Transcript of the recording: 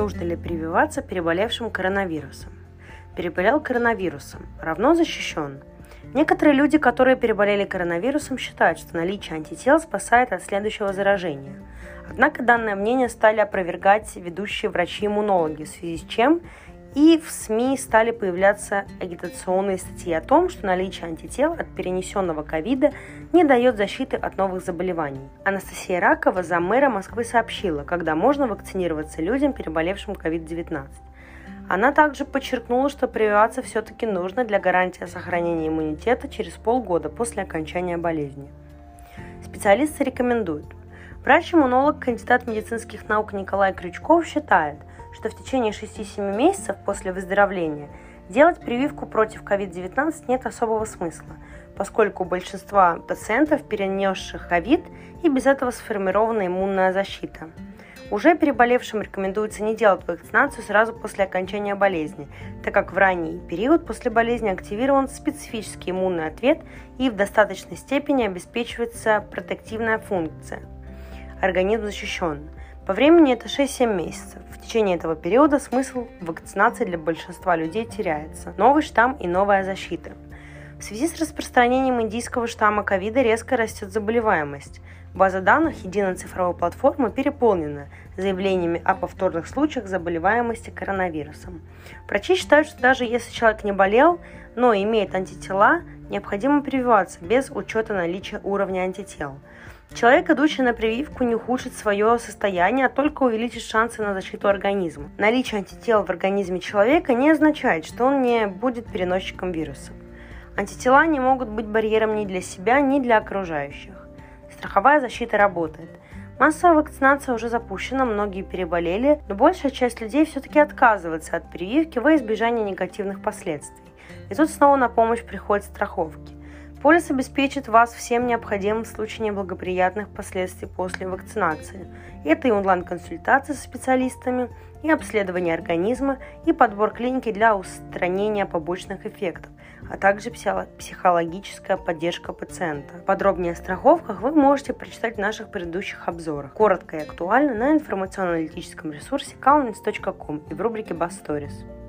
Нужно ли прививаться переболевшим коронавирусом? Переболел коронавирусом, равно защищен. Некоторые люди, которые переболели коронавирусом, считают, что наличие антител спасает от следующего заражения. Однако данное мнение стали опровергать ведущие врачи-иммунологи, в связи с чем и в СМИ стали появляться агитационные статьи о том, что наличие антител от перенесенного ковида не дает защиты от новых заболеваний. Анастасия Ракова, за мэра Москвы, сообщила, когда можно вакцинироваться людям, переболевшим COVID-19. Она также подчеркнула, что прививаться все-таки нужно для гарантии сохранения иммунитета через полгода после окончания болезни. Специалисты рекомендуют. Врач-иммунолог, кандидат медицинских наук Николай Крючков считает, что в течение 6-7 месяцев после выздоровления делать прививку против COVID-19 нет особого смысла, поскольку у большинства пациентов, перенесших COVID, и без этого сформирована иммунная защита. Уже переболевшим рекомендуется не делать вакцинацию сразу после окончания болезни, так как в ранний период после болезни активирован специфический иммунный ответ и в достаточной степени обеспечивается протективная функция. Организм защищен. По времени это 6-7 месяцев. В течение этого периода смысл вакцинации для большинства людей теряется. Новый штамм и новая защита. В связи с распространением индийского штамма ковида резко растет заболеваемость. База данных единой цифровой платформы переполнена заявлениями о повторных случаях заболеваемости коронавирусом. Врачи считают, что даже если человек не болел, но имеет антитела, необходимо прививаться без учета наличия уровня антител – Человек, идущий на прививку, не ухудшит свое состояние, а только увеличит шансы на защиту организма. Наличие антител в организме человека не означает, что он не будет переносчиком вируса. Антитела не могут быть барьером ни для себя, ни для окружающих. Страховая защита работает. Массовая вакцинация уже запущена, многие переболели, но большая часть людей все-таки отказывается от прививки во избежание негативных последствий. И тут снова на помощь приходят страховки. Полис обеспечит вас всем необходимым в случае неблагоприятных последствий после вакцинации. Это и онлайн-консультации со специалистами, и обследование организма, и подбор клиники для устранения побочных эффектов, а также психологическая поддержка пациента. Подробнее о страховках вы можете прочитать в наших предыдущих обзорах. Коротко и актуально на информационно-аналитическом ресурсе calnins.com и в рубрике Stories.